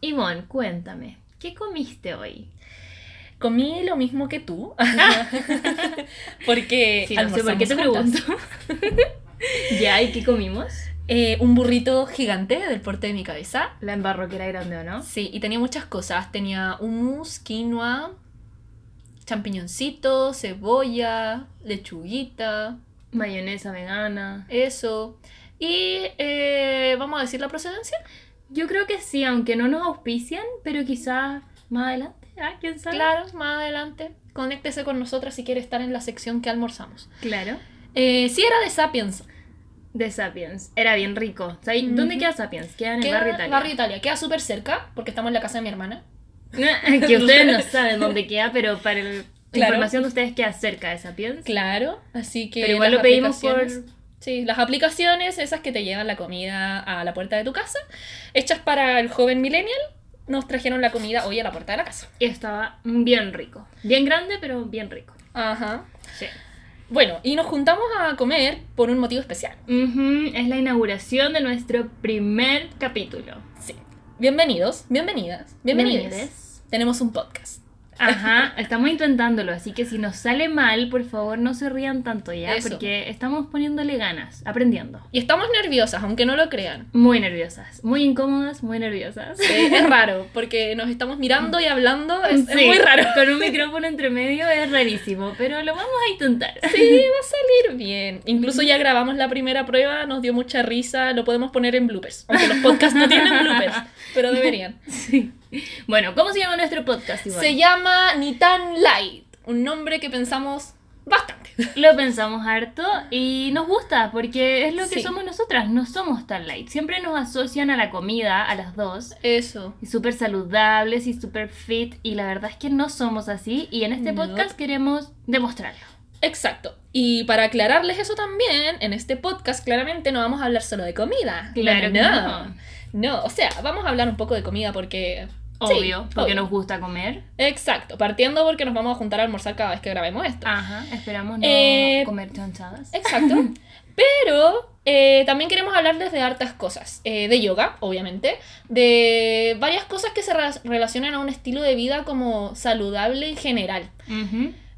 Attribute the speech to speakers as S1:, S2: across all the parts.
S1: Ivonne, cuéntame, ¿qué comiste hoy?
S2: Comí lo mismo que tú. porque
S1: Sí, no sé por qué te pregunto. ya, ¿y qué comimos?
S2: Eh, un burrito gigante del porte de mi cabeza.
S1: La embarro que era grande, ¿o no?
S2: Sí, y tenía muchas cosas. Tenía hummus, quinoa, champiñoncito, cebolla, lechuguita,
S1: Mayonesa vegana.
S2: eso. Y eh, vamos a decir la procedencia.
S1: Yo creo que sí, aunque no nos auspician, pero quizás más adelante. Ah, ¿quién sabe?
S2: Claro, más adelante. Conéctese con nosotras si quiere estar en la sección que almorzamos.
S1: Claro.
S2: Eh, sí era de Sapiens.
S1: De Sapiens. Era bien rico. ¿Sabes? ¿Dónde queda Sapiens? Queda en el barrio Italia.
S2: Barrio Italia. Queda súper cerca porque estamos en la casa de mi hermana.
S1: que ustedes no saben dónde queda, pero para el- la
S2: Claro.
S1: información de ustedes queda cerca de Sapiens.
S2: Claro, así que.
S1: Pero igual lo pedimos por...
S2: Sí, las aplicaciones, esas que te llevan la comida a la puerta de tu casa, hechas para el joven millennial, nos trajeron la comida hoy a la puerta de la casa.
S1: Y estaba bien rico. Bien grande, pero bien rico.
S2: Ajá.
S1: Sí.
S2: Bueno, y nos juntamos a comer por un motivo especial.
S1: Es la inauguración de nuestro primer capítulo.
S2: Sí. Bienvenidos, bienvenidas, bienvenidos. Tenemos un podcast.
S1: Ajá, estamos intentándolo, así que si nos sale mal, por favor no se rían tanto ya,
S2: Eso.
S1: porque estamos poniéndole ganas, aprendiendo.
S2: Y estamos nerviosas, aunque no lo crean.
S1: Muy nerviosas, muy incómodas, muy nerviosas.
S2: Eh, es raro, porque nos estamos mirando y hablando, es, es
S1: Sí,
S2: muy raro.
S1: Con un micrófono entre medio es rarísimo, pero lo vamos a intentar.
S2: Sí, va a salir bien. Incluso ya grabamos la primera prueba, nos dio mucha risa, lo podemos poner en bloopers. Aunque los podcasts no tienen bloopers, pero deberían.
S1: Sí. Bueno, ¿cómo se llama nuestro podcast, Ivonne?
S2: Se llama Ni tan light, un nombre que pensamos bastante.
S1: Lo pensamos harto y nos gusta porque es lo que
S2: Sí.
S1: somos nosotras, no somos tan light. Siempre nos asocian a la comida, a las dos,
S2: Eso.
S1: y súper saludables y súper fit y la verdad es que no somos así y en este
S2: No.
S1: podcast queremos demostrarlo.
S2: Exacto. Y para aclararles eso también, en este podcast claramente no vamos a hablar solo de comida.
S1: Claro
S2: no,
S1: que
S2: no.
S1: No.
S2: O sea, vamos a hablar un poco de comida porque...
S1: Obvio,
S2: Sí,
S1: porque
S2: obvio.
S1: nos gusta comer.
S2: Exacto, partiendo porque nos vamos a juntar a almorzar cada vez que grabemos esto.
S1: Ajá, esperamos no
S2: Eh,
S1: comer chanchadas.
S2: Exacto. Pero eh, también queremos hablarles de hartas cosas. Eh, de yoga, obviamente. De varias cosas que se re- relacionan a un estilo de vida como saludable en general.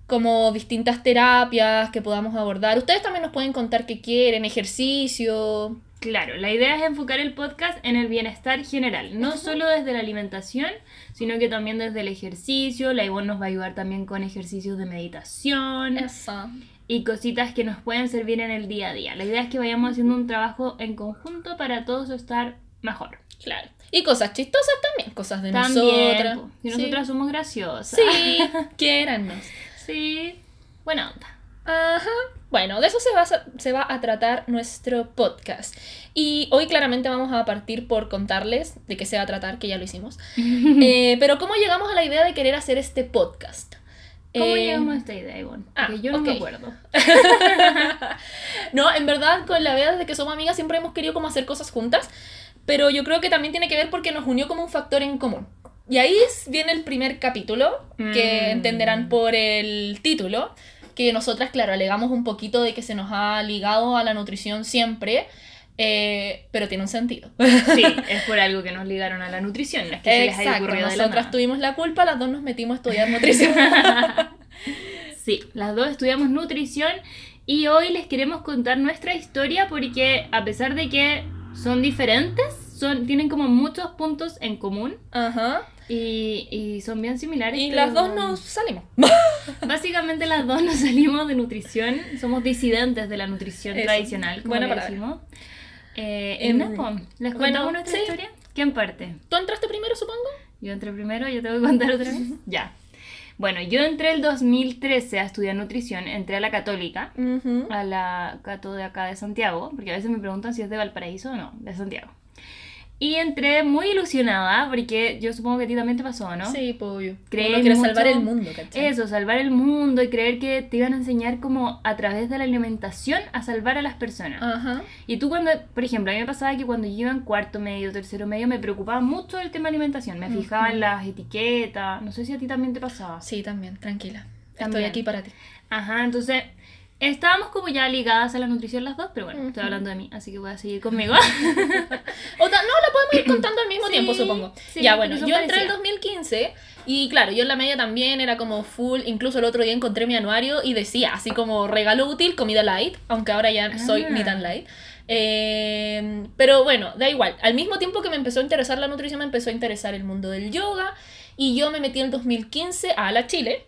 S2: Como distintas terapias que podamos abordar. Ustedes también nos pueden contar qué quieren, ejercicio.
S1: Claro, la idea es enfocar el podcast en el bienestar general, no solo desde la alimentación, sino que también desde el ejercicio. La Ivonne nos va a ayudar también con ejercicios de meditación
S2: Eso.
S1: y cositas que nos pueden servir en el día a día. La idea es que vayamos haciendo un trabajo en conjunto para todos estar mejor.
S2: Claro. Y cosas chistosas también, cosas de
S1: También,
S2: nosotras. Sí.
S1: nosotras somos graciosas.
S2: Sí, quiérannos.
S1: sí.
S2: Ajá. Bueno, de eso se va, a, se va a tratar nuestro podcast. Y hoy claramente vamos a partir por contarles de qué se va a tratar, que ya lo hicimos. Eh, pero ¿cómo llegamos a la idea de querer hacer este podcast?
S1: ¿Cómo
S2: Eh,
S1: llegamos a esta idea, Ivonne?
S2: ah,
S1: yo no me
S2: ok.
S1: acuerdo.
S2: No, en verdad, con la idea desde que somos amigas siempre hemos querido como hacer cosas juntas, pero yo creo que también tiene que ver porque nos unió como un factor en común. Y ahí viene el primer capítulo, que
S1: Mm.
S2: entenderán por el título, que nosotras, claro, alegamos un poquito de que se nos ha ligado a la nutrición siempre, eh, pero tiene un sentido.
S1: Sí, es por algo que nos ligaron a la nutrición, no es que se les haya
S2: Exacto,
S1: de la nada.
S2: tuvimos la culpa, las dos nos metimos a estudiar nutrición.
S1: Sí, las dos estudiamos nutrición y hoy les queremos contar nuestra historia porque a pesar de que son diferentes, son, tienen como muchos puntos en común
S2: Ajá.
S1: Y, y son bien similares.
S2: Y las dos nos salimos.
S1: Básicamente las dos nos salimos de nutrición, somos disidentes de la nutrición
S2: Eso,
S1: tradicional, como
S2: buena
S1: decimos. Eh,
S2: Em,
S1: po, ¿Les
S2: bueno,
S1: contamos nuestra
S2: sí.
S1: historia? ¿Quién parte?
S2: ¿Tú entraste primero, supongo?
S1: Yo entré primero, yo tengo que contar otra vez. ya. Bueno, yo entré el 2013 a estudiar nutrición, entré a la católica, a la Cato de acá de Santiago, porque a veces me preguntan si es de Valparaíso o no, de Santiago. Y entré muy ilusionada, porque yo supongo que a ti también te pasó, ¿no?
S2: Sí, pues obvio. Quiere
S1: mucho-
S2: salvar el mundo, ¿cachai?
S1: Eso, salvar el mundo y creer que te iban a enseñar como a través de la alimentación a salvar a las personas.
S2: Ajá.
S1: Y tú cuando, por ejemplo, a mí me pasaba que cuando yo iba en cuarto medio, tercero medio, me preocupaba mucho el tema de alimentación. Me fijaba en las etiquetas. No sé si a ti también te pasaba.
S2: Sí, también, tranquila. Estoy aquí para ti.
S1: Ajá, entonces Estábamos como ya ligadas a la nutrición las dos, pero bueno, estoy hablando de mí, así que voy a seguir conmigo.
S2: O ta- no, la podemos ir contando al mismo
S1: Sí,
S2: tiempo, supongo.
S1: sí,
S2: ya, bueno, yo entré en el
S1: parecidas.
S2: 2015 y claro, yo en la media también era como full. Incluso el otro día encontré mi anuario y decía así como regalo útil, comida light, aunque ahora ya soy
S1: Ah.
S2: ni tan light. Eh, pero bueno, da igual. Al mismo tiempo que me empezó a interesar la nutrición, me empezó a interesar el mundo del yoga y yo me metí en el 2015 a la Chile.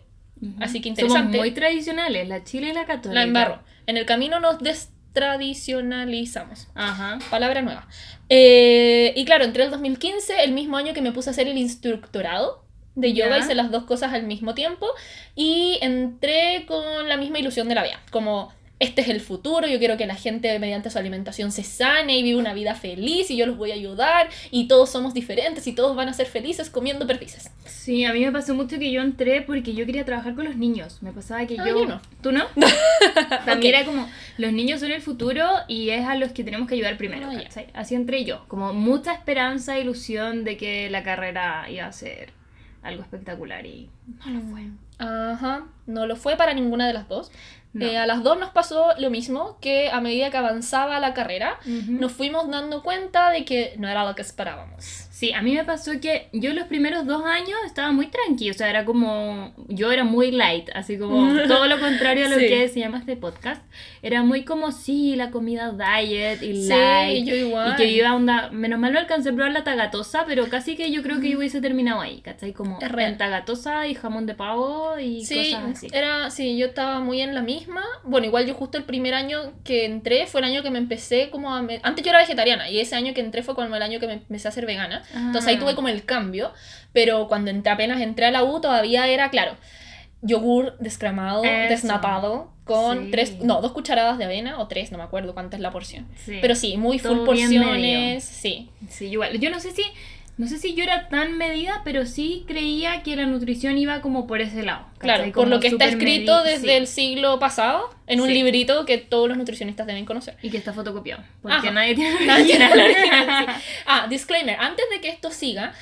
S2: Así que
S1: Somos
S2: interesante.
S1: muy tradicionales, la chile y la católica.
S2: La embarro. En el camino nos destradicionalizamos.
S1: Ajá.
S2: Palabra nueva. Eh, y claro, entré el 2015, el mismo año que me puse a hacer el instructorado de yoga, hice las dos cosas al mismo tiempo y entré con la misma ilusión de la vida, como este es el futuro, yo quiero que la gente mediante su alimentación se sane y viva una vida feliz y yo los voy a ayudar y todos somos diferentes y todos van a ser felices comiendo perdices.
S1: Sí, a mí me pasó mucho que yo entré porque yo quería trabajar con los niños. Me pasaba que
S2: Ah,
S1: yo...
S2: yo no.
S1: ¿Tú no? También era como, los niños son el futuro y es a los que tenemos que ayudar primero.
S2: Ah.
S1: Así entré yo, como mucha esperanza, ilusión de que la carrera iba a ser algo espectacular y no lo fue.
S2: Ajá, no lo fue para ninguna de las dos.
S1: No.
S2: Eh, a las dos nos pasó lo mismo, que a medida que avanzaba la carrera, nos fuimos dando cuenta de que no era lo que esperábamos.
S1: Sí, a mí me pasó que yo los primeros dos años estaba muy tranquilo, o sea, era como, yo era muy light, así como todo lo contrario a lo
S2: Sí.
S1: que se llama este podcast. Era muy como, sí, la comida diet y
S2: Sí,
S1: light.
S2: yo igual.
S1: Y que iba a onda, menos mal no alcancé a probar la tagatosa, pero casi que yo creo que yo hubiese terminado ahí, ¿cachai? Como en tagatosa y jamón de pavo y
S2: Sí,
S1: cosas así.
S2: era, sí, yo estaba muy en la misma. Bueno, igual yo justo el primer año que entré fue el año que me empecé como a... me- Antes yo era vegetariana y ese año que entré fue como el año que me empecé a ser vegana. Entonces ahí
S1: Ah.
S2: tuve como el cambio, pero cuando entré, apenas entré a la U todavía era, claro, yogur descremado,
S1: Eso.
S2: desnatado, con
S1: Sí.
S2: tres, no, dos cucharadas de avena o tres, no me acuerdo cuánta es la porción.
S1: Sí.
S2: Pero sí, muy full
S1: Todo
S2: porciones, sí.
S1: Sí, igual. Yo no sé si, no sé si yo era tan medida, pero sí creía que la nutrición iba como por ese lado.
S2: Claro, por lo que está escrito desde
S1: sí.
S2: el siglo pasado en un
S1: Sí.
S2: librito que todos los nutricionistas deben conocer.
S1: Y que está fotocopiado. Porque
S2: Ajá.
S1: nadie tiene
S2: Nadie tiene
S1: original,
S2: sí. Ah, disclaimer, antes de que esto siga,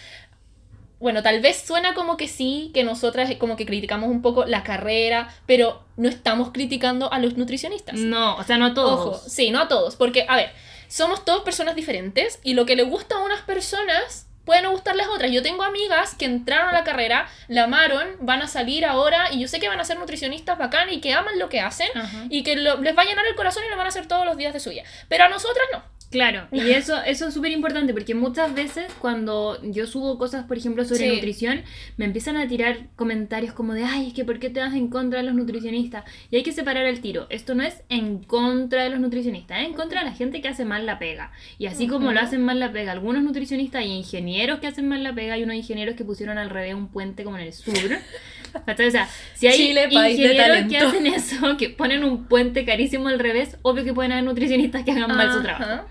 S2: bueno, tal vez suena como que sí, que nosotras como que criticamos un poco la carrera, pero no estamos criticando a los nutricionistas.
S1: No, o sea, no a todos.
S2: Ojo, sí, no a todos, porque, a ver, somos todos personas diferentes y lo que le gusta a unas personas puede no gustarles otras. Yo tengo amigas que entraron a la carrera, la amaron, van a salir ahora y yo sé que van a ser nutricionistas bacán y que aman lo que hacen
S1: Ajá.
S2: y que lo- les va a llenar el corazón y lo van a hacer todos los días de su vida. Pero a nosotras no.
S1: Claro, y eso, eso es súper importante porque muchas veces cuando yo subo cosas, por ejemplo, sobre
S2: Sí.
S1: nutrición, me empiezan a tirar comentarios como de, ay, es que ¿por qué te vas en contra de los nutricionistas? Y hay que separar el tiro. Esto no es en contra de los nutricionistas, es en contra de la gente que hace mal la pega. Y así como lo hacen mal la pega algunos nutricionistas y ingenieros que hacen mal la pega, hay unos ingenieros que pusieron al revés un puente como en el sur. ¿Cachai? O sea, si hay
S2: Chile,
S1: ingenieros que hacen eso, que ponen un puente carísimo al revés, obvio que pueden haber nutricionistas que hagan mal su trabajo.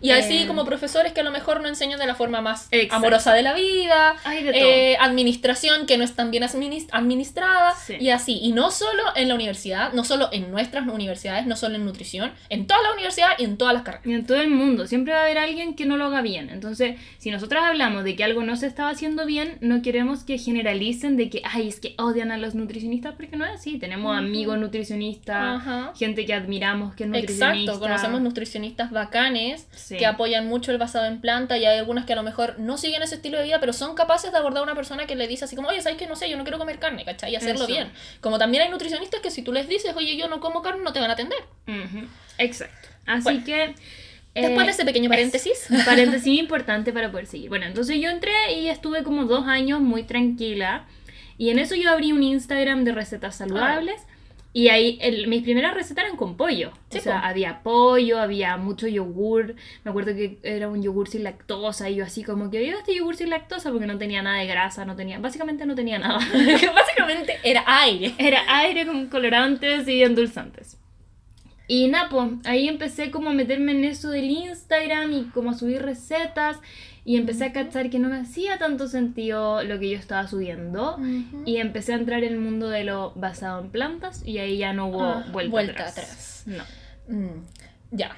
S2: Y así
S1: Eh,
S2: como profesores que a lo mejor no enseñan de la forma más
S1: Exacto.
S2: amorosa de la vida,
S1: de
S2: eh, administración que no es tan bien adminis- administrada
S1: Sí.
S2: y así. Y no solo en la universidad, no solo en nuestras universidades, no solo en nutrición, en toda la universidad y en todas las carreras.
S1: Y en todo el mundo, siempre va a haber alguien que no lo haga bien. Entonces, si nosotras hablamos de que algo no se estaba haciendo bien, no queremos que generalicen de que, ay, es que odian a los nutricionistas, porque no es así. Tenemos amigos nutricionistas,
S2: Ajá.
S1: gente que admiramos que es nutricionista.
S2: Exacto, conocemos nutricionistas bacanes
S1: Sí.
S2: que apoyan mucho el basado en planta y hay algunas que a lo mejor no siguen ese estilo de vida, pero son capaces de abordar a una persona que le dice así como, oye, ¿sabes qué? No sé, yo no quiero comer carne, ¿cachai? Y hacerlo
S1: Eso.
S2: bien. Como también hay nutricionistas que si tú les dices, oye, yo no como carne, no te van a atender.
S1: Ujú, Exacto. Así
S2: Bueno,
S1: que...
S2: Después
S1: eh,
S2: de ese pequeño paréntesis.
S1: Un paréntesis importante para poder seguir. Bueno, entonces yo entré y estuve como dos años muy tranquila. Y en eso yo abrí un Instagram de recetas saludables. Y ahí el- mis primeras recetas eran con pollo. O sea, había pollo, había mucho yogur. Me acuerdo que era un yogur sin lactosa. Y yo así como que, ¿viva este yogur sin lactosa? Porque no tenía nada de grasa, no tenía... Básicamente no tenía nada.
S2: Básicamente era aire.
S1: Era aire con colorantes y endulzantes. Y nada, pues, ahí empecé como a meterme en eso del Instagram y como a subir recetas y empecé a cachar que no me hacía tanto sentido lo que yo estaba subiendo y empecé a entrar en el mundo de lo basado en plantas y ahí ya no hubo
S2: Ah,
S1: vuelta,
S2: vuelta
S1: atrás.
S2: atrás.
S1: No.
S2: Mm, ya,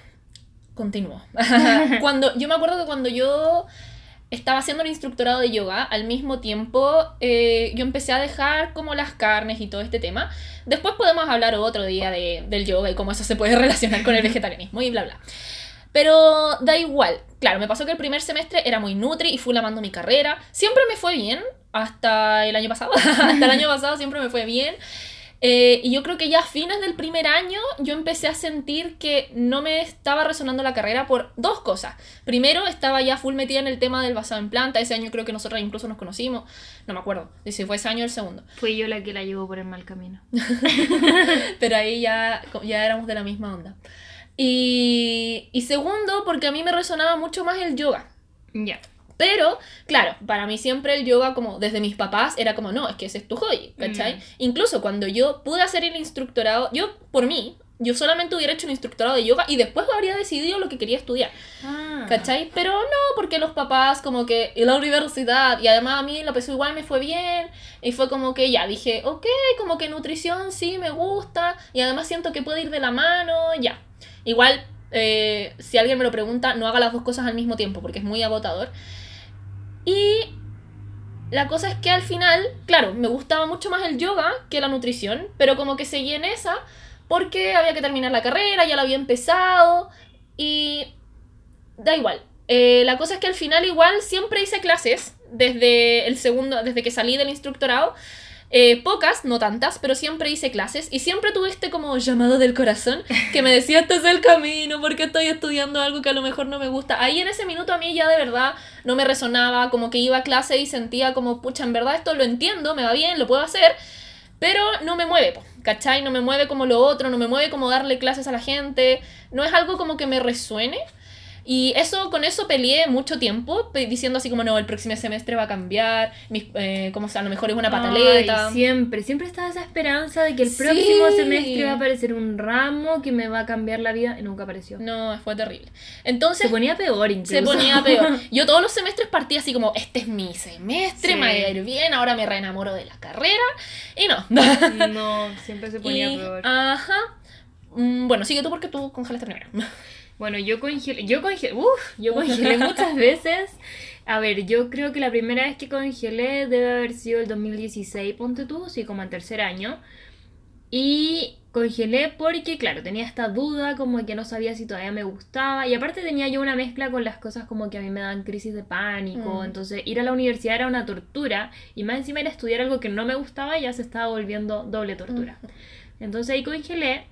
S2: continúo. cuando, yo me acuerdo que cuando yo estaba haciendo el instructorado de yoga, al mismo tiempo eh, yo empecé a dejar como las carnes y todo este tema. Después podemos hablar otro día de, del yoga y cómo eso se puede relacionar con el vegetarianismo y bla, bla. Pero da igual. Claro, me pasó que el primer semestre era muy nutri y fui lavando mi carrera. Siempre me fue bien, hasta el año pasado. hasta el año pasado siempre me fue bien. Eh, y yo creo que ya a fines del primer año yo empecé a sentir que no me estaba resonando la carrera por dos cosas. Primero, estaba ya full metida en el tema del basado en planta. Ese año creo que nosotros incluso nos conocimos. No me acuerdo si fue ese año el segundo.
S1: Fui yo la que la llevó por el mal camino.
S2: Pero ahí ya, ya éramos de la misma onda. Y, y segundo, porque a mí me resonaba mucho más el yoga.
S1: Ya.
S2: Pero, claro, para mí siempre el yoga, como desde mis papás, era como, no, es que ese es tu hobby, ¿cachai?
S1: Mm.
S2: Incluso cuando yo pude hacer el instructorado, yo, por mí, yo solamente hubiera hecho un instructorado de yoga y después habría decidido lo que quería estudiar,
S1: Ah.
S2: ¿cachai? Pero no, porque los papás, como que, y la universidad, y además a mí la PSU igual me fue bien, y fue como que ya dije, ok, como que nutrición sí me gusta, y además siento que puede ir de la mano, ya. Igual, eh, si alguien me lo pregunta, no haga las dos cosas al mismo tiempo, porque es muy agotador. Y la cosa es que al final, claro, me gustaba mucho más el yoga que la nutrición, pero como que seguí en esa porque había que terminar la carrera, ya la había empezado y da igual. Eh, la cosa es que al final igual siempre hice clases desde el segundo, desde que salí del instructorado. Eh, pocas, no tantas, pero siempre hice clases y siempre tuve este como llamado del corazón que me decía, este es el camino, porque estoy estudiando algo que a lo mejor no me gusta. Ahí en ese minuto a mí ya de verdad no me resonaba, como que iba a clase y sentía como, pucha, en verdad esto lo entiendo, me va bien, lo puedo hacer, pero no me mueve, ¿cachai? No me mueve como lo otro, no me mueve como darle clases a la gente, no es algo como que me resuene. Y eso, con eso peleé mucho tiempo, diciendo así como, no, el próximo semestre va a cambiar, mis, eh, como sea, a lo mejor es una pataleta.
S1: Ay, siempre, siempre estaba esa esperanza de que el
S2: Sí.
S1: próximo semestre va a aparecer un ramo que me va a cambiar la vida y nunca apareció.
S2: No, fue terrible. Entonces,
S1: Se ponía peor incluso.
S2: se ponía peor. Yo todos los semestres partía así como, este es mi semestre,
S1: Sí.
S2: me va a ir bien, ahora me reenamoro de la carrera. Y no.
S1: No, siempre se ponía
S2: Y,
S1: peor.
S2: Ajá. Mm, Bueno, sigue tú porque tú congelaste primero.
S1: Bueno, yo congelé, yo congelé, uff, yo congelé muchas veces. A ver, yo creo que la primera vez que congelé debe haber sido el 2016, ponte tú, sí, como en tercer año. Y congelé porque, claro, tenía esta duda como que no sabía si todavía me gustaba. Y aparte tenía yo una mezcla con las cosas como que a mí me dan crisis de pánico.
S2: Mm.
S1: Entonces ir a la universidad era una tortura. Y más encima era estudiar algo que no me gustaba ya se estaba volviendo doble tortura. Entonces ahí congelé.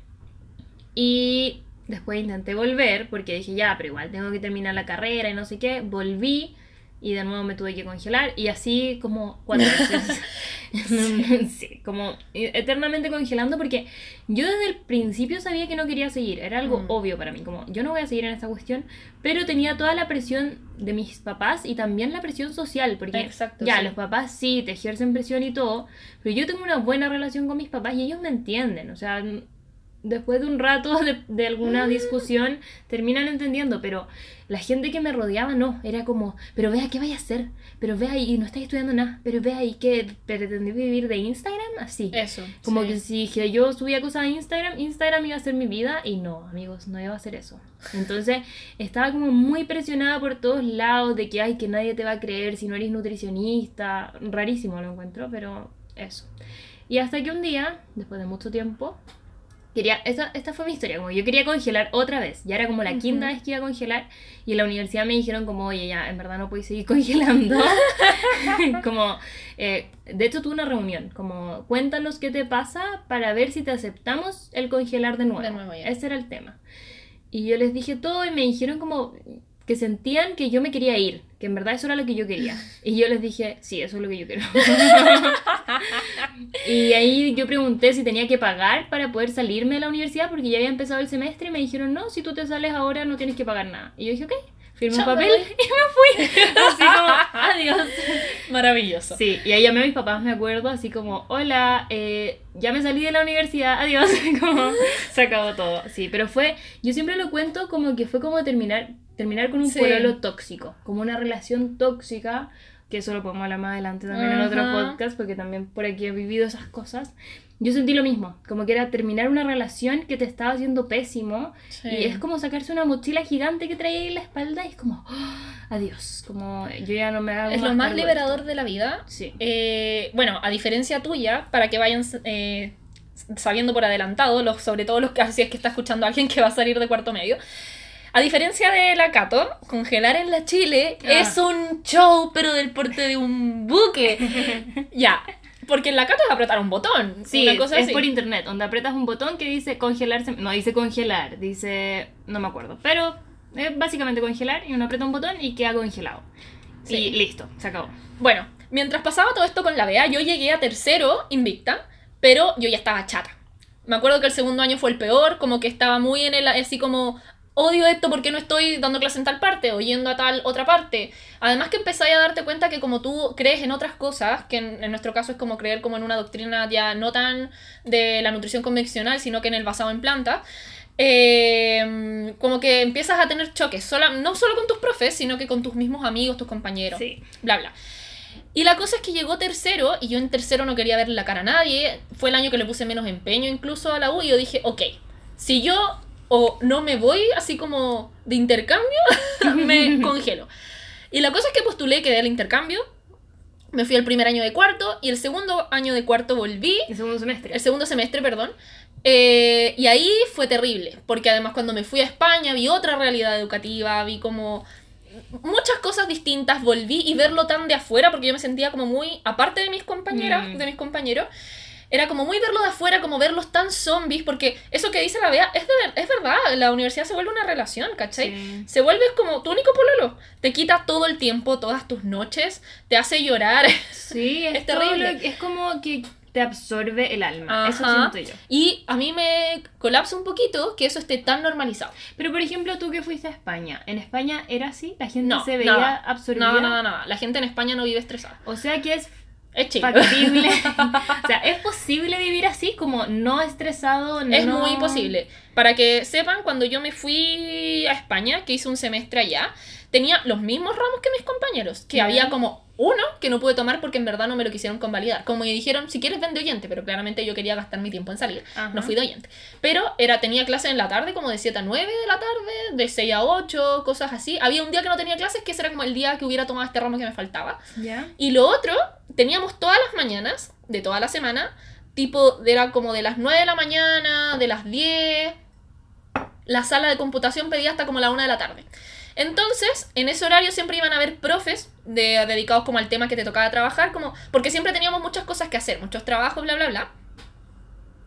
S1: Y después intenté volver porque dije, ya, pero igual tengo que terminar la carrera y no sé qué. Volví y de nuevo me tuve que congelar y así como cuatro veces. sí, como eternamente congelando porque yo desde el principio sabía que no quería seguir. Era algo
S2: Mm.
S1: obvio para mí, como yo no voy a seguir en esta cuestión, pero tenía toda la presión de mis papás y también la presión social porque
S2: Exacto,
S1: ya,
S2: sí.
S1: los papás sí te ejercen presión y todo, pero yo tengo una buena relación con mis papás y ellos me entienden, o sea, después de un rato de, de alguna
S2: Mm.
S1: discusión terminan entendiendo, pero la gente que me rodeaba no, era como, pero vea qué vaya a hacer, pero vea ahí, no estás estudiando nada, pero vea ahí que pretendí vivir de Instagram, así.
S2: Eso.
S1: Como
S2: sí.
S1: que si que yo subía cosas a Instagram, Instagram iba a ser mi vida y no, amigos, no iba a ser eso. Entonces estaba como muy presionada por todos lados de que, ay, que nadie te va a creer si no eres nutricionista. Rarísimo lo encuentro, pero eso. Y hasta que un día, después de mucho tiempo, quería, esta, esta fue mi historia, como yo quería congelar otra vez. Ya era como la quinta
S2: Ujú.
S1: vez que iba a congelar y en la universidad me dijeron como, oye, ya, en verdad no puedes seguir congelando. como, eh, de hecho tuve una reunión, como, cuéntanos qué te pasa para ver si te aceptamos el congelar de nuevo.
S2: De nuevo, ya.
S1: Ese era el tema. Y yo les dije todo y me dijeron como que sentían que yo me quería ir, que en verdad eso era lo que yo quería. Y yo les dije, sí, eso es lo que yo quiero. y ahí yo pregunté si tenía que pagar para poder salirme de la universidad porque ya había empezado el semestre y me dijeron, no, si tú te sales ahora no tienes que pagar nada. Y yo dije, ok, firmé un papel y me fui. Así como, adiós.
S2: Maravilloso.
S1: Sí, y ahí llamé a mis papás, me acuerdo, así como, hola, eh, ya me salí de la universidad, adiós, como se acabó todo. Sí, pero fue, yo siempre lo cuento como que fue como terminar, terminar con un
S2: Sí.
S1: pololo tóxico, como una relación tóxica, que eso lo podemos hablar más adelante también en otro podcast, porque también por aquí he vivido esas cosas. Yo sentí lo mismo, como que era terminar una relación que te estaba haciendo pésimo
S2: Sí.
S1: y es como sacarse una mochila gigante que traía en la espalda y es como, ¡ah! adiós, como yo ya no me hago
S2: Es lo más
S1: cargo de
S2: liberador
S1: esto.
S2: de la vida.
S1: Sí.
S2: Eh, bueno, a diferencia tuya, para que vayan eh, sabiendo por adelantado, los, sobre todo los que si es que está escuchando a alguien que va a salir de cuarto medio. A diferencia de la Cato, congelar en la Chile
S1: Ah.
S2: es un show, pero del porte de un buque. ya, porque en la Cato es apretar un botón.
S1: Sí,
S2: una cosa
S1: es
S2: así.
S1: por internet, donde aprietas un botón que dice congelarse, no dice congelar, dice, no me acuerdo, pero es básicamente congelar y uno aprieta un botón y queda congelado.
S2: Sí.
S1: Y listo, se acabó.
S2: Bueno, mientras pasaba todo esto con la Bea, yo llegué a tercero invicta, pero yo ya estaba chata. Me acuerdo que el segundo año fue el peor, como que estaba muy en el, así como, odio esto porque no estoy dando clase en tal parte o yendo a tal otra parte. Además que empezáis a darte cuenta que como tú crees en otras cosas, que en, en nuestro caso es como creer como en una doctrina ya no tan de la nutrición convencional, sino que en el basado en plantas, eh, como que empiezas a tener choques, sola- no solo con tus profes, sino que con tus mismos amigos, tus compañeros
S1: Sí.
S2: bla, bla. Y la cosa es que llegó tercero y yo en tercero no quería ver la cara a nadie. Fue el año que le puse menos empeño incluso a la U y yo dije, ok, si yo o no me voy así como de intercambio, me congelo. Y la cosa es que postulé, quedé al intercambio, me fui al primer año de cuarto y el segundo año de cuarto volví
S1: El segundo semestre.
S2: el segundo semestre, perdón. Eh, y ahí fue terrible, porque además cuando me fui a España vi otra realidad educativa, vi como muchas cosas distintas, volví y verlo tan de afuera, porque yo me sentía como muy, aparte de mis compañeras,
S1: Mm.
S2: de mis compañeros, era como muy verlo de afuera, como verlos tan zombies, porque eso que dice la Bea es, de ver- es verdad, la universidad se vuelve una relación, ¿cachai?
S1: Sí.
S2: Se vuelve como tu único pololo, te quita todo el tiempo, todas tus noches, te hace llorar.
S1: Sí, es,
S2: Es terrible.
S1: lo- es como que te absorbe el alma. Eso
S2: Ajá.
S1: siento yo.
S2: Y a mí me colapsa un poquito que eso esté tan normalizado.
S1: Pero por ejemplo, tú que fuiste a España, ¿en España era así? ¿La gente
S2: No,
S1: se veía
S2: nada.
S1: absorbida?
S2: Nada, nada, nada. La gente en España no vive estresada.
S1: O sea que es
S2: Es
S1: factible. o sea, ¿es posible vivir así? Como no estresado,
S2: Es
S1: no-
S2: muy posible. Para que sepan, cuando yo me fui a España, que hice un semestre allá, tenía los mismos ramos que mis compañeros. Que había como uno que no pude tomar porque en verdad no me lo quisieron convalidar. Como me dijeron, si quieres ven de oyente, pero claramente yo quería gastar mi tiempo en salir.
S1: Ajá.
S2: No fui de oyente. Pero era, tenía clase en la tarde, como de 7 a 9 de la tarde, de 6 a 8, cosas así. Había un día que no tenía clases, que ese era como el día que hubiera tomado este ramo que me faltaba. Y lo otro, teníamos todas las mañanas de toda la semana, tipo, era como de las 9 de la mañana, de las 10. La sala de computación pedía hasta como la 1 de la tarde. Entonces, en ese horario siempre iban a haber profes de, dedicados como al tema que te tocaba trabajar, como porque siempre teníamos muchas cosas que hacer, muchos trabajos, bla, bla, bla.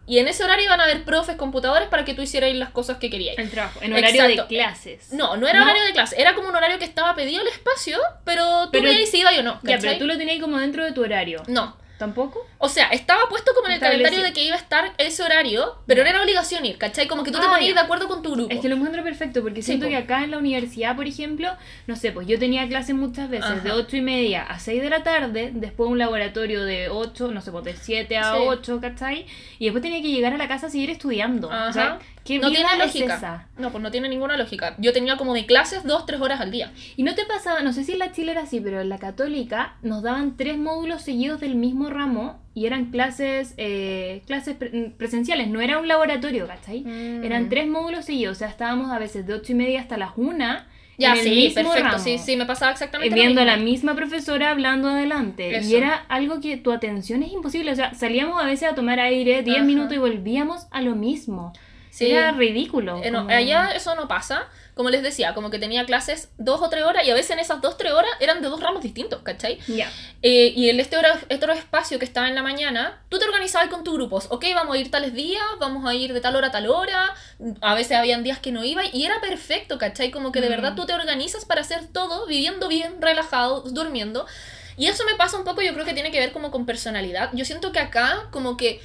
S2: Y en ese horario iban a haber profes, computadores para que tú hicieras las cosas que querías.
S1: El trabajo, en horario
S2: Exacto.
S1: de clases.
S2: No, no era
S1: ¿No?
S2: horario de clase, era como un horario que estaba pedido el espacio, pero tú
S1: Pero-
S2: veías si iba o no.
S1: Ya, pero tú lo tenías como dentro de tu horario.
S2: No.
S1: ¿Tampoco?
S2: O sea, estaba puesto como en el calendario de que iba a estar ese horario, pero no era obligación ir, ¿cachai? Como que tú te
S1: Ah,
S2: ponías de acuerdo con tu grupo.
S1: Es que lo encuentro perfecto porque
S2: Sí,
S1: siento
S2: po.
S1: que acá en la universidad, por ejemplo, no sé, pues yo tenía clases muchas veces
S2: Ajá.
S1: de 8 y media a 6 de la tarde, después un laboratorio de 8, no sé, pues de 7 a
S2: Sí.
S1: 8, ¿cachai? Y después tenía que llegar a la casa a seguir estudiando. O sea,
S2: Ajá.
S1: ¿Qué
S2: no tiene
S1: es
S2: lógica.
S1: esa?
S2: No, pues no tiene ninguna lógica. Yo tenía como de clases dos, tres horas al día.
S1: Y no te pasaba, no sé si en la Chile era así, pero en la católica nos daban tres módulos seguidos del mismo ramo y eran clases, eh, clases pre- presenciales, no era un laboratorio, ¿cachai?
S2: Mm.
S1: Eran tres módulos seguidos, o sea, estábamos a veces de 8 y media hasta las 1.
S2: Ya,
S1: en el
S2: sí,
S1: mismo
S2: perfecto.
S1: ramo.
S2: Sí, sí, me pasaba exactamente
S1: viendo a la misma profesora hablando adelante.
S2: Eso.
S1: Y era algo que tu atención es imposible. O sea, salíamos a veces a tomar aire 10
S2: Ajá.
S1: minutos y volvíamos a lo mismo.
S2: Sí.
S1: Era ridículo.
S2: Eh, no,
S1: como-
S2: allá eso no pasa. Como les decía, como que tenía clases dos o tres horas y a veces en esas dos o tres horas eran de dos ramos distintos, ¿cachai?
S1: Ya.
S2: Eh, y el este, este otro espacio que estaba en la mañana, tú te organizabas con tus grupos. Ok, vamos a ir tales días, vamos a ir de tal hora a tal hora. A veces habían días que no iba y era perfecto, ¿cachai? Como que de
S1: Mm.
S2: verdad tú te organizas para hacer todo, viviendo bien, relajado, durmiendo. Y eso me pasa un poco, yo creo que tiene que ver como con personalidad. Yo siento que acá, como que,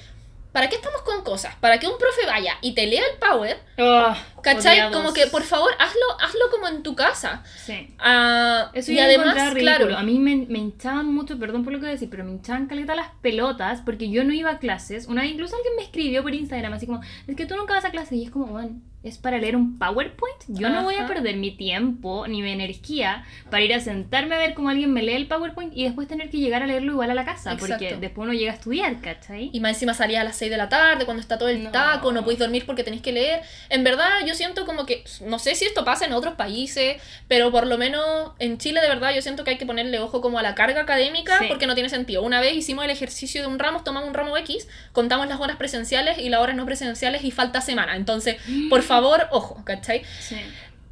S2: ¿para qué estamos con cosas? Para que un profe vaya y te lea el power,
S1: Oh,
S2: ¿Cachai?
S1: odiados.
S2: Como que, por favor, hazlo, hazlo como en tu casa.
S1: Sí.
S2: Ah,
S1: Eso
S2: y además, claro,
S1: A mí me, me hinchaban mucho, perdón por lo que voy a decir, pero me hinchaban caleta las pelotas porque yo no iba a clases. Una vez incluso alguien me escribió por Instagram así como, es que tú nunca vas a clases. Y es como, bueno, es para leer un PowerPoint. Yo no voy a perder mi tiempo ni mi energía para ir a sentarme a ver cómo alguien me lee el PowerPoint y después tener que llegar a leerlo igual a la casa. Porque
S2: Exacto.
S1: después uno llega a estudiar, ¿cachai?
S2: Y más encima salía a las 6 de la tarde cuando está todo el
S1: No.
S2: taco, no podéis dormir porque tenéis que leer. En verdad, yo siento como que, no sé si esto pasa en otros países, pero por lo menos en Chile de verdad yo siento que hay que ponerle ojo como a la carga académica
S1: Sí.
S2: porque no tiene sentido. Una vez hicimos el ejercicio de un ramo, tomamos un ramo X, contamos las horas presenciales y las horas no presenciales y falta semana. Entonces, por favor, ojo, ¿cachai?
S1: Sí.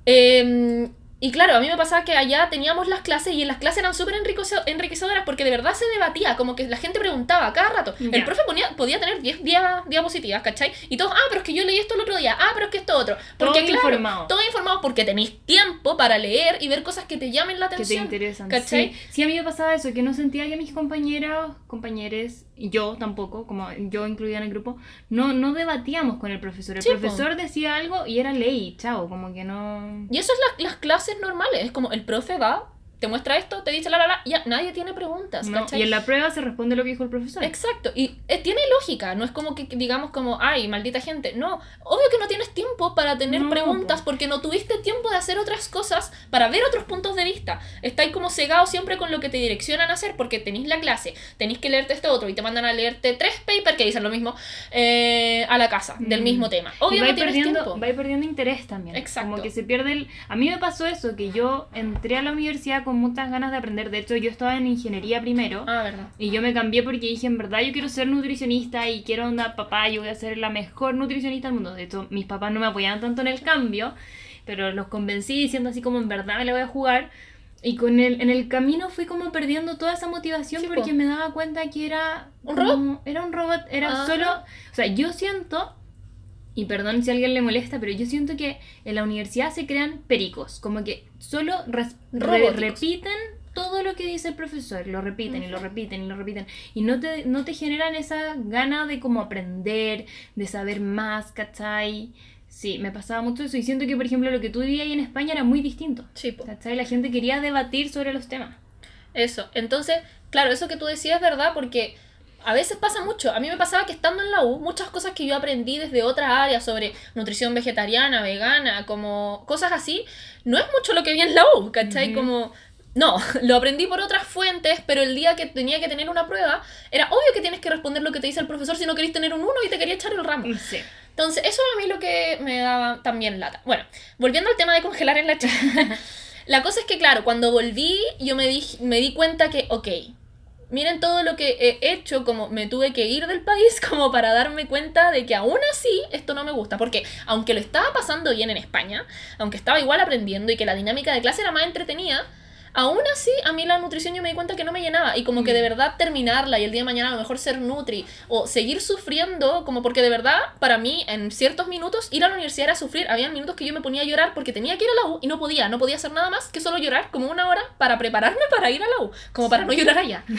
S2: Eh, y claro, a mí me pasaba que allá teníamos las clases y en las clases eran súper enriquece- enriquecedoras porque de verdad se debatía, como que la gente preguntaba cada rato. El profe ponía, podía tener 10 dia- diapositivas, ¿cachai? Y todos, ah, pero es que yo leí esto el otro día, ah, pero es que esto otro. Porque
S1: Todo
S2: claro,
S1: informado.
S2: todo informado porque tenéis tiempo para leer y ver cosas que te llamen la
S1: que te
S2: atención.
S1: interesan.
S2: ¿Cachai?
S1: Sí. sí, a mí me pasaba eso, que no sentía que mis compañeros, compañeros, y yo tampoco, como yo incluida en el grupo, no, no debatíamos con el profesor. El
S2: Sí, po.
S1: profesor decía algo y era ley, chao, como que no...
S2: Y eso es la- las clases normales, es como el profe va, te muestra esto, te dice la la la, y ya nadie tiene preguntas,
S1: no. Y en la prueba se responde lo que dijo el profesor.
S2: Exacto, y eh, tiene lógica, no es como que digamos como, ay, maldita gente, no, obvio que no tienes tiempo para tener
S1: No,
S2: preguntas
S1: po.
S2: porque no tuviste tiempo de hacer otras cosas, para ver otros puntos de vista, estáis como cegados siempre con lo que te direccionan a hacer porque tenéis la clase, tenéis que leerte esto otro y te mandan a leerte tres papers que dicen lo mismo eh, a la casa, del
S1: Mm.
S2: mismo tema. Obvio
S1: va
S2: no tienes
S1: perdiendo,
S2: tiempo.
S1: va perdiendo interés también.
S2: Exacto.
S1: Como que se pierde el... A mí me pasó eso, que yo entré a la universidad con muchas ganas de aprender. De hecho, yo estaba en ingeniería primero.
S2: Ah, verdad.
S1: Y yo me cambié porque dije, en verdad, yo quiero ser nutricionista y quiero onda, papá, yo voy a ser la mejor nutricionista del mundo. De hecho, mis papás no me apoyaban tanto en el cambio, pero los convencí diciendo así como, en verdad me la voy a jugar. Y con el, en el camino fui como perdiendo toda esa motivación
S2: Sí, po.
S1: porque me daba cuenta que era...
S2: ¿Un
S1: como- Era un robot, era
S2: Ajá.
S1: solo... O sea, yo siento... Y perdón si a alguien le molesta, pero yo siento que en la universidad se crean pericos, como que solo re- repiten todo lo que dice el profesor, lo repiten y lo repiten y lo repiten. Y no te, no te generan esa gana de como aprender, de saber más, ¿cachai? Sí, me pasaba mucho eso. Y siento que, por ejemplo, lo que tú vivías ahí en España era muy distinto.
S2: Sí, po.
S1: ¿Cachai? La gente quería debatir sobre los temas.
S2: Eso, entonces, claro, eso que tú decías es verdad porque a veces pasa mucho. A mí me pasaba que estando en la U, muchas cosas que yo aprendí desde otras áreas sobre nutrición vegetariana, vegana, como cosas así, no es mucho lo que vi en la U, ¿cachai? Como... No, lo aprendí por otras fuentes, pero el día que tenía que tener una prueba, era obvio que tienes que responder lo que te dice el profesor si no querés tener un 1 y te quería echar el ramo.
S1: Sí.
S2: Entonces, eso a mí lo que me daba también lata. Bueno, volviendo al tema de congelar en la la cosa es que, claro, cuando volví, yo me di, me di cuenta que, ok, miren todo lo que he hecho, como me tuve que ir del país como para darme cuenta de que aún así esto no me gusta. Porque aunque lo estaba pasando bien en España, aunque estaba igual aprendiendo y que la dinámica de clase era más entretenida, Aún así, a mí la nutrición yo me di cuenta que no me llenaba y como que de verdad terminarla y el día de mañana a lo mejor ser nutri o seguir sufriendo, como porque de verdad para mí en ciertos minutos ir a la universidad era sufrir. Había minutos que yo me ponía a llorar porque tenía que ir a la U y no podía, no podía hacer nada más que solo llorar como una hora para prepararme para ir a la U, como para no llorar allá.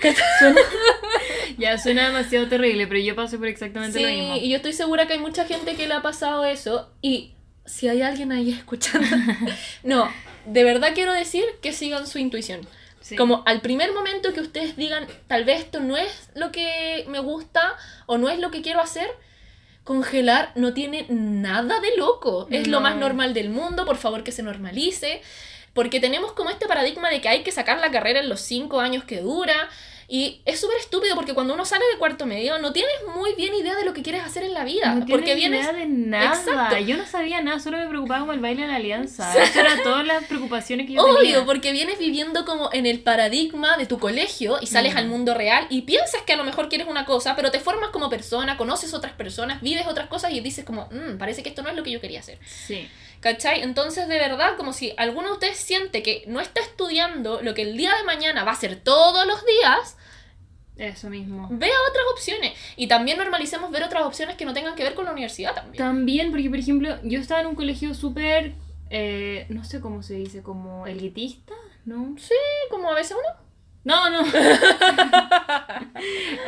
S1: Ya suena demasiado terrible, pero yo pasé por exactamente
S2: Sí,
S1: lo mismo.
S2: y yo estoy segura que hay mucha gente que le ha pasado eso y si hay alguien ahí escuchando, no, de verdad quiero decir que sigan su intuición.
S1: Sí.
S2: Como al primer momento que ustedes digan, tal vez esto no es lo que me gusta o no es lo que quiero hacer, congelar no tiene nada de loco. Es lo más normal del mundo, por favor que se normalice. Porque tenemos como este paradigma de que hay que sacar la carrera en los cinco años que dura. Y es súper estúpido porque cuando uno sale de cuarto medio no tienes muy bien idea de lo que quieres hacer en la vida.
S1: No
S2: porque
S1: tienes
S2: vienes...
S1: idea de nada.
S2: Exacto.
S1: Yo no sabía nada, solo me preocupaba como el baile de la alianza. Eso era todas las preocupaciones que yo
S2: Obvio,
S1: tenía.
S2: porque vienes viviendo como en el paradigma de tu colegio y sales
S1: Mm.
S2: al mundo real y piensas que a lo mejor quieres una cosa, pero te formas como persona, conoces otras personas, vives otras cosas y dices como, "Mm, parece que esto no es lo que yo quería hacer.
S1: Sí.
S2: ¿Cachai? Entonces, de verdad, como si alguno de ustedes siente que no está estudiando lo que el día de mañana va a ser todos los días,
S1: Eso mismo.
S2: vea otras opciones. Y también normalicemos ver otras opciones que no tengan que ver con la universidad también.
S1: También, porque por ejemplo, yo estaba en un colegio súper, eh, no sé cómo se dice, como elitista, ¿no?
S2: Sí, como a veces uno.
S1: No, no.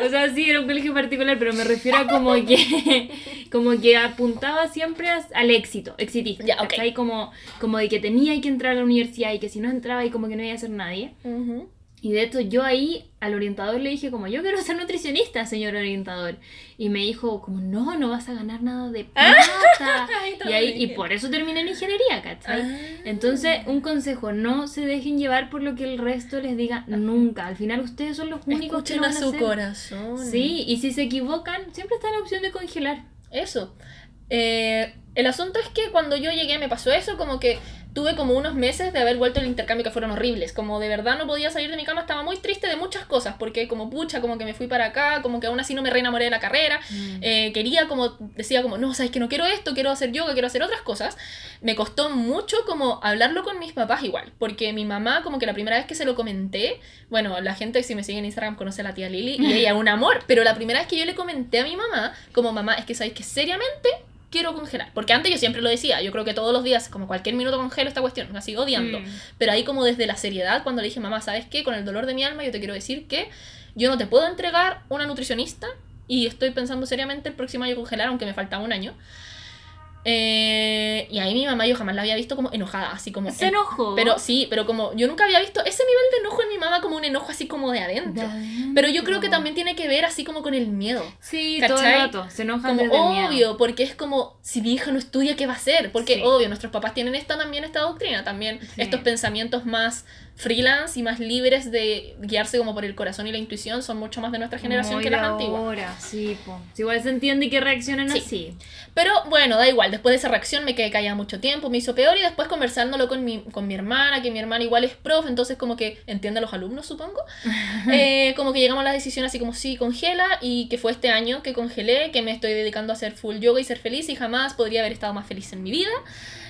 S1: O sea, sí, era un colegio particular, pero me refiero a como que, como que apuntaba siempre a- al éxito, exitista.
S2: Ya, ok.
S1: ¿cachai? Como, como de que tenía que entrar a la universidad y que si no entraba y como que no iba a ser nadie.
S2: Ujú.
S1: Y de hecho yo ahí al orientador le dije como, yo quiero ser nutricionista, señor orientador. Y me dijo como, no, no vas a ganar nada de plata.
S2: Ay,
S1: y, ahí, y por eso terminé en ingeniería, ¿cachai?
S2: Ah.
S1: Entonces, un consejo, no se dejen llevar por lo que el resto les diga nunca. Al final ustedes son los únicos que
S2: Escuchen
S1: lo
S2: a
S1: van a
S2: su
S1: hacer.
S2: corazón.
S1: Sí, y si se equivocan, siempre está la opción de congelar.
S2: Eso. Eh, el asunto es que cuando yo llegué me pasó eso, como que tuve como unos meses de haber vuelto al intercambio que fueron horribles, como de verdad no podía salir de mi cama, estaba muy triste de muchas cosas, porque como pucha, como que me fui para acá, como que aún así no me reenamoré de la carrera, eh, quería como, decía como, no, sabes que no quiero esto, quiero hacer yoga, quiero hacer otras cosas, me costó mucho como hablarlo con mis papás igual, porque mi mamá como que la primera vez que se lo comenté, bueno, la gente si me sigue en Instagram conoce a la tía Lili y ella un amor, pero la primera vez que yo le comenté a mi mamá, como mamá, es que sabéis que seriamente quiero congelar, porque antes yo siempre lo decía, yo creo que todos los días, como cualquier minuto congelo esta cuestión, sigo odiando,
S1: Mm.
S2: pero ahí como desde la seriedad, cuando le dije, mamá, ¿sabes qué? Con el dolor de mi alma yo te quiero decir que yo no te puedo entregar una nutricionista y estoy pensando seriamente el próximo año congelar, aunque me falta un año. Eh, y ahí mi mamá yo jamás la había visto como enojada, así como...
S1: Se enojó.
S2: Pero sí, pero como yo nunca había visto ese nivel de enojo en mi mamá como un enojo así como de adentro. Pero yo creo que también tiene que ver así como con el miedo.
S1: Sí, todo el
S2: ¿cachai?
S1: rato. Se enojan
S2: Como
S1: desde el miedo.
S2: obvio, porque es como si mi hija no estudia, ¿qué va a hacer? Porque
S1: Sí.
S2: obvio, nuestros papás tienen esta también, esta doctrina, también
S1: Sí.
S2: estos pensamientos más freelance y más libres de guiarse como por el corazón y la intuición son mucho más de nuestra generación
S1: Muy
S2: que las
S1: de
S2: antiguas.
S1: ahora, sí, po. Si igual se entiende que reaccionan
S2: Sí.
S1: así.
S2: Pero bueno, da igual, después de esa reacción me quedé callada mucho tiempo, me hizo peor y después conversándolo con mi, con mi hermana, que mi hermana igual es prof, entonces como que entiende a los alumnos, supongo. Eh, como que llegamos a la decisión así como sí, congela y que fue este año que congelé, que me estoy dedicando a hacer full yoga y ser feliz y jamás podría haber estado más feliz en mi vida.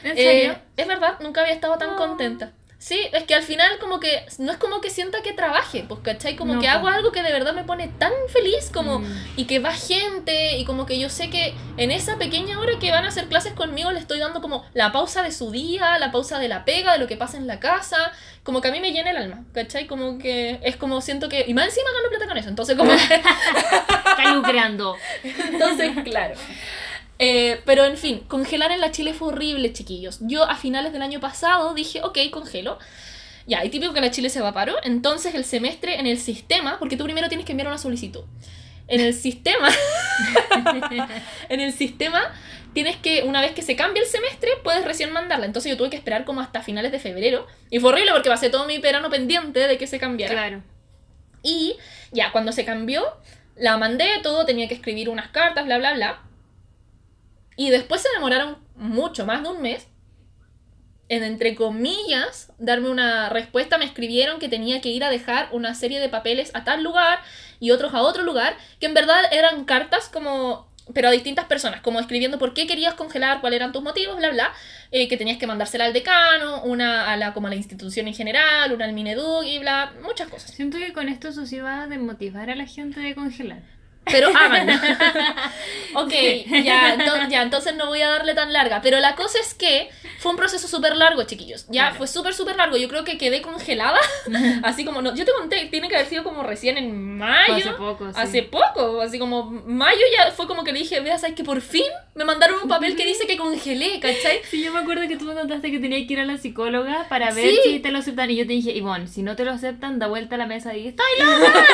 S1: ¿En
S2: Eh,
S1: serio?
S2: es verdad, nunca había estado tan
S1: Oh.
S2: contenta. Sí, es que al final como que no es como que sienta que trabaje, pues, ¿cachai? Como
S1: No,
S2: que hago algo que de verdad me pone tan feliz como
S1: Mm.
S2: y que va gente y como que yo sé que en esa pequeña hora que van a hacer clases conmigo le estoy dando como la pausa de su día, la pausa de la pega, de lo que pasa en la casa, como que a mí me llena el alma, ¿cachai? Como que es como siento que... Y más encima gano plata con eso, entonces como...
S1: Está lucrando.
S2: Entonces, claro. Eh, pero en fin, congelar en la Chile fue horrible, chiquillos. Yo a finales del año pasado dije, ok, congelo. Ya, y típico que la Chile se evaporó. Entonces el semestre en el sistema, porque tú primero tienes que enviar una solicitud. En el sistema, en el sistema tienes que, una vez que se cambie el semestre, puedes recién mandarla. Entonces yo tuve que esperar como hasta finales de febrero. Y fue horrible porque pasé todo mi verano pendiente de que se cambiara.
S1: Claro.
S2: Y ya, cuando se cambió, la mandé todo, tenía que escribir unas cartas, bla, bla, bla. Y después se demoraron mucho, más de un mes, en entre comillas, darme una respuesta. Me escribieron que tenía que ir a dejar una serie de papeles a tal lugar y otros a otro lugar, que en verdad eran cartas como pero a distintas personas, como escribiendo por qué querías congelar, cuáles eran tus motivos, bla, bla, eh, que tenías que mandársela al decano, una a la, como a la institución en general, una al Mineduc y bla, muchas cosas.
S1: Siento que con esto eso sí va a desmotivar a la gente de congelar.
S2: Pero háganlo. ok, ya, ento- ya, entonces no voy a darle tan larga. Pero la cosa es que fue un proceso súper largo, chiquillos. Ya,
S1: Claro.
S2: fue súper, súper largo. Yo creo que quedé congelada. así como, no, yo te conté, tiene que haber sido como recién en mayo.
S1: Hace poco, sí.
S2: Hace poco, así como mayo ya fue como que le dije, vea, ¿sabes que por fin me mandaron un papel que dice que congelé, ¿cachai?
S1: Sí, yo me acuerdo que tú me contaste que tenías que ir a la psicóloga para ver
S2: Sí.
S1: si te lo aceptan. Y yo te dije, Ivonne, si no te lo aceptan, da vuelta a la mesa y. ¡Estoy loca!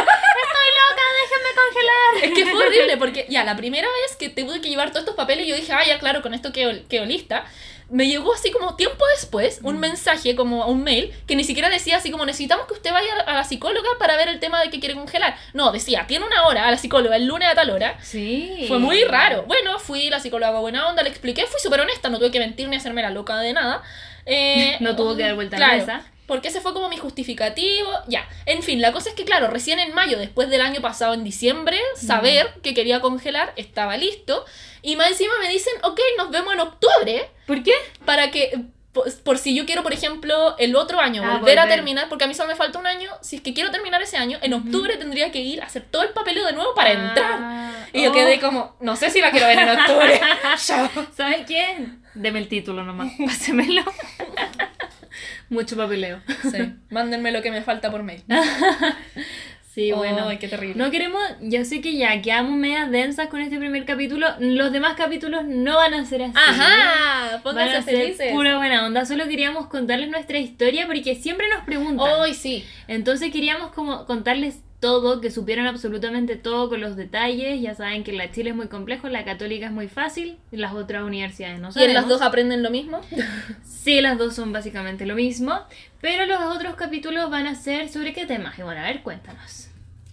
S2: Es que fue horrible porque ya la primera vez que tuve que llevar todos estos papeles yo dije, ah, ya claro, con esto quedo, quedo lista. Me llegó así como tiempo después un mensaje, como un mail, que ni siquiera decía así como necesitamos que usted vaya a la psicóloga para ver el tema de que quiere congelar. No, decía, tiene una hora a la psicóloga el lunes a tal hora.
S1: Sí.
S2: Fue muy raro. Bueno, fui la psicóloga buena onda, le expliqué, fui súper honesta, no tuve que mentir ni hacerme la loca de nada. Eh,
S1: No tuvo que dar vuelta a la mesa.
S2: Porque ese fue como mi justificativo. Ya. En fin, la cosa es que, claro, recién en mayo, después del año pasado, en diciembre, saber que quería congelar estaba listo. Y más encima me dicen, ok, nos vemos en octubre
S1: ¿Por qué?
S2: para que. Por, por si yo quiero, por ejemplo, el otro año
S1: Ah,
S2: volver a
S1: volver.
S2: terminar, porque a mí solo me falta un año. Si es que quiero terminar ese año, en octubre tendría que ir a hacer todo el papeleo de nuevo para entrar.
S1: Ah,
S2: Y yo
S1: oh.
S2: quedé como, no sé si la quiero ver en octubre. Chao.
S1: ¿Sabes qué? Deme el título nomás. Pásemelo. Mucho papeleo.
S2: Sí, mándenme lo que me falta por mail.
S1: Sí, bueno.
S2: Ay, qué terrible.
S1: No queremos, yo sé que ya quedamos medias densas con este primer capítulo. Los demás capítulos no van a ser así.
S2: Ajá,
S1: Van
S2: pónganse
S1: a ser pura buena onda. Solo queríamos contarles nuestra historia porque siempre nos preguntan.
S2: Hoy sí.
S1: Entonces queríamos como contarles todo, que supieran absolutamente todo con los detalles. Ya saben que la Chile es muy complejo, la católica es muy fácil, y las otras universidades no
S2: ¿Y en las dos aprenden lo mismo?
S1: Sí, las dos son básicamente lo mismo, pero los otros capítulos van a ser sobre qué temas. Y bueno, a ver, cuéntanos.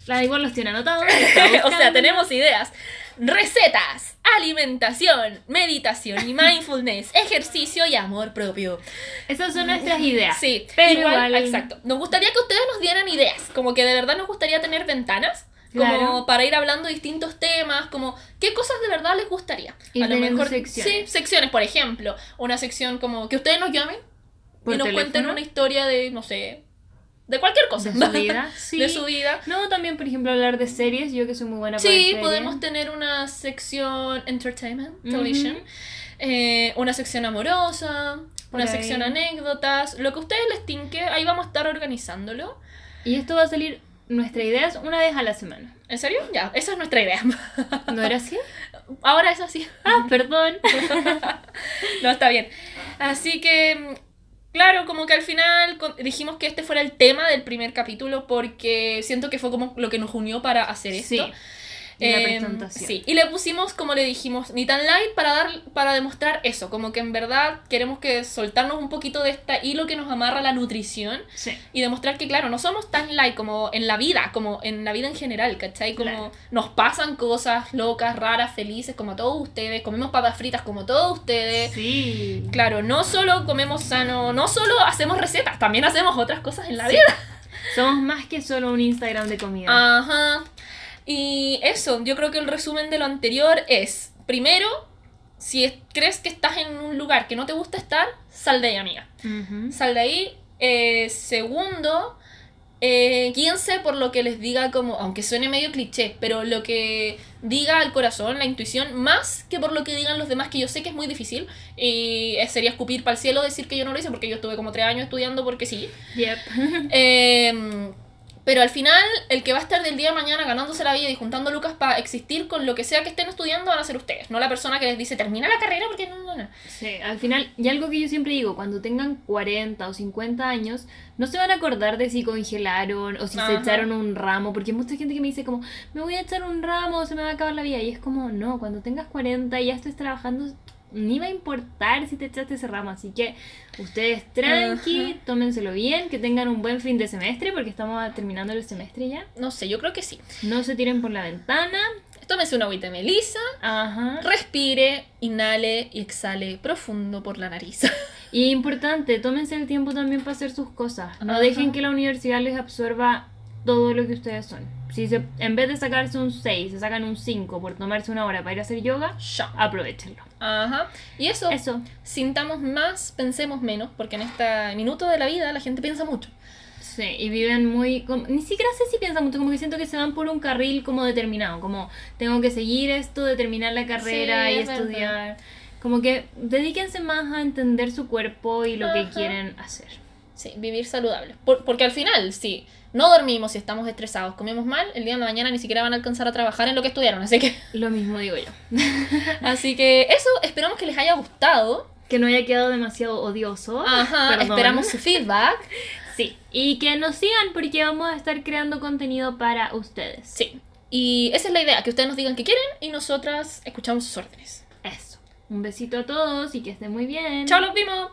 S1: La igual los tiene anotados.
S2: o sea, tenemos ideas. Recetas, alimentación, meditación y mindfulness, ejercicio y amor propio.
S1: Esas son nuestras ideas.
S2: Sí,
S1: pero
S2: igual,
S1: igual.
S2: exacto. Nos gustaría que ustedes nos dieran ideas, como que de verdad nos gustaría tener ventanas, como
S1: Claro.
S2: para ir hablando de distintos temas, como qué cosas de verdad les gustaría. A lo mejor,
S1: secciones.
S2: sí, secciones, por ejemplo, una sección como que ustedes nos llamen y nos cuenten una historia de, no sé, de cualquier cosa.
S1: De su vida, sí.
S2: De su vida.
S1: No, también, por ejemplo, hablar de series. Yo que soy muy buena para
S2: Sí, podemos tener una sección entertainment, television, eh, una sección amorosa,
S1: Por
S2: una
S1: ahí.
S2: sección anécdotas, lo que a ustedes les tinque, ahí vamos a estar organizándolo.
S1: Y esto va a salir. Nuestra idea es una vez a la semana.
S2: ¿En serio? Ya, esa es nuestra idea.
S1: ¿No era así?
S2: Ahora es así.
S1: Ah, perdón.
S2: No, está bien. Así que, claro, como que al final dijimos que este fuera el tema del primer capítulo porque siento que fue como lo que nos unió para hacer esto.
S1: Sí. Y la
S2: Em,
S1: presentación.
S2: Sí, y le pusimos, como le dijimos, ni tan light para dar para demostrar eso, como que en verdad queremos que soltarnos un poquito de este hilo que nos amarra la nutrición
S1: Sí.
S2: y demostrar que, claro, no somos tan light como en la vida, como en la vida en general, ¿cachai? Como
S1: Claro.
S2: nos pasan cosas locas, raras, felices, como todos ustedes, comemos papas fritas como todos ustedes.
S1: Sí.
S2: Claro, no solo comemos sano, no solo hacemos recetas, también hacemos otras cosas en la
S1: Sí.
S2: vida.
S1: Somos más que solo un Instagram de comida.
S2: Ajá. Y eso, yo creo que el resumen de lo anterior es, primero, si es- crees que estás en un lugar que no te gusta estar, sal de ahí, amiga. Sal de ahí. Eh, segundo, eh, guíense por lo que les diga como, aunque suene medio cliché, pero lo que diga el corazón, la intuición, más que por lo que digan los demás, que yo sé que es muy difícil, y sería escupir para el cielo decir que yo no lo hice, porque yo estuve como tres años estudiando porque sí.
S1: Yep.
S2: Eh, pero al final, el que va a estar del día de mañana ganándose la vida y juntando lucas para existir con lo que sea que estén estudiando van a ser ustedes, no la persona que les dice termina la carrera porque no, no, no.
S1: Sí, al final, y algo que yo siempre digo, cuando tengan 40 o 50 años, no se van a acordar de si congelaron o si se
S2: Ajá.
S1: echaron un ramo, porque hay mucha gente que me dice como, me voy a echar un ramo, se me va a acabar la vida, y es como, no, cuando tengas 40 y ya estés trabajando, ni va a importar si te echaste ese ramo, así que ustedes tranqui,
S2: Ajá.
S1: tómenselo bien, que tengan un buen fin de semestre, porque estamos terminando el semestre ya,
S2: No sé, yo creo que sí.
S1: no se tiren por la ventana,
S2: Tómese una agüita de melisa,
S1: ajá.
S2: respire, inhale y exhale profundo por la nariz.
S1: Y importante, tómense el tiempo también para hacer sus cosas. No
S2: Ajá.
S1: dejen que la universidad les absorba todo lo que ustedes son. Si se, en vez de sacarse un 6, se sacan un 5 por tomarse una hora para ir a hacer yoga,
S2: Ya.
S1: aprovechenlo.
S2: Ajá. Y eso,
S1: Eso.
S2: sintamos más, pensemos menos, porque en este minuto de la vida la gente piensa mucho.
S1: Sí, y viven muy... como- ni siquiera sé si piensan mucho, como que siento que se van por un carril como determinado, como tengo que seguir esto, de terminar la carrera
S2: Sí,
S1: y
S2: es verdad.
S1: estudiar. Como que dedíquense más a entender su cuerpo y lo que
S2: Ajá.
S1: quieren hacer.
S2: Sí, vivir saludable. Por- porque al final, si no dormimos, si estamos estresados, comemos mal, el día de mañana ni siquiera van a alcanzar a trabajar en lo que estudiaron. Así que,
S1: Lo mismo digo yo.
S2: así que eso, esperamos que les haya gustado.
S1: Que no haya quedado demasiado odioso.
S2: Ajá,
S1: Perdón.
S2: esperamos su feedback.
S1: Sí, y que nos sigan porque vamos a estar creando contenido para ustedes.
S2: Sí. Y esa es la idea, que ustedes nos digan qué quieren y nosotras escuchamos sus órdenes.
S1: Eso. Un besito a todos y que estén muy bien.
S2: ¡Chao, los vimos!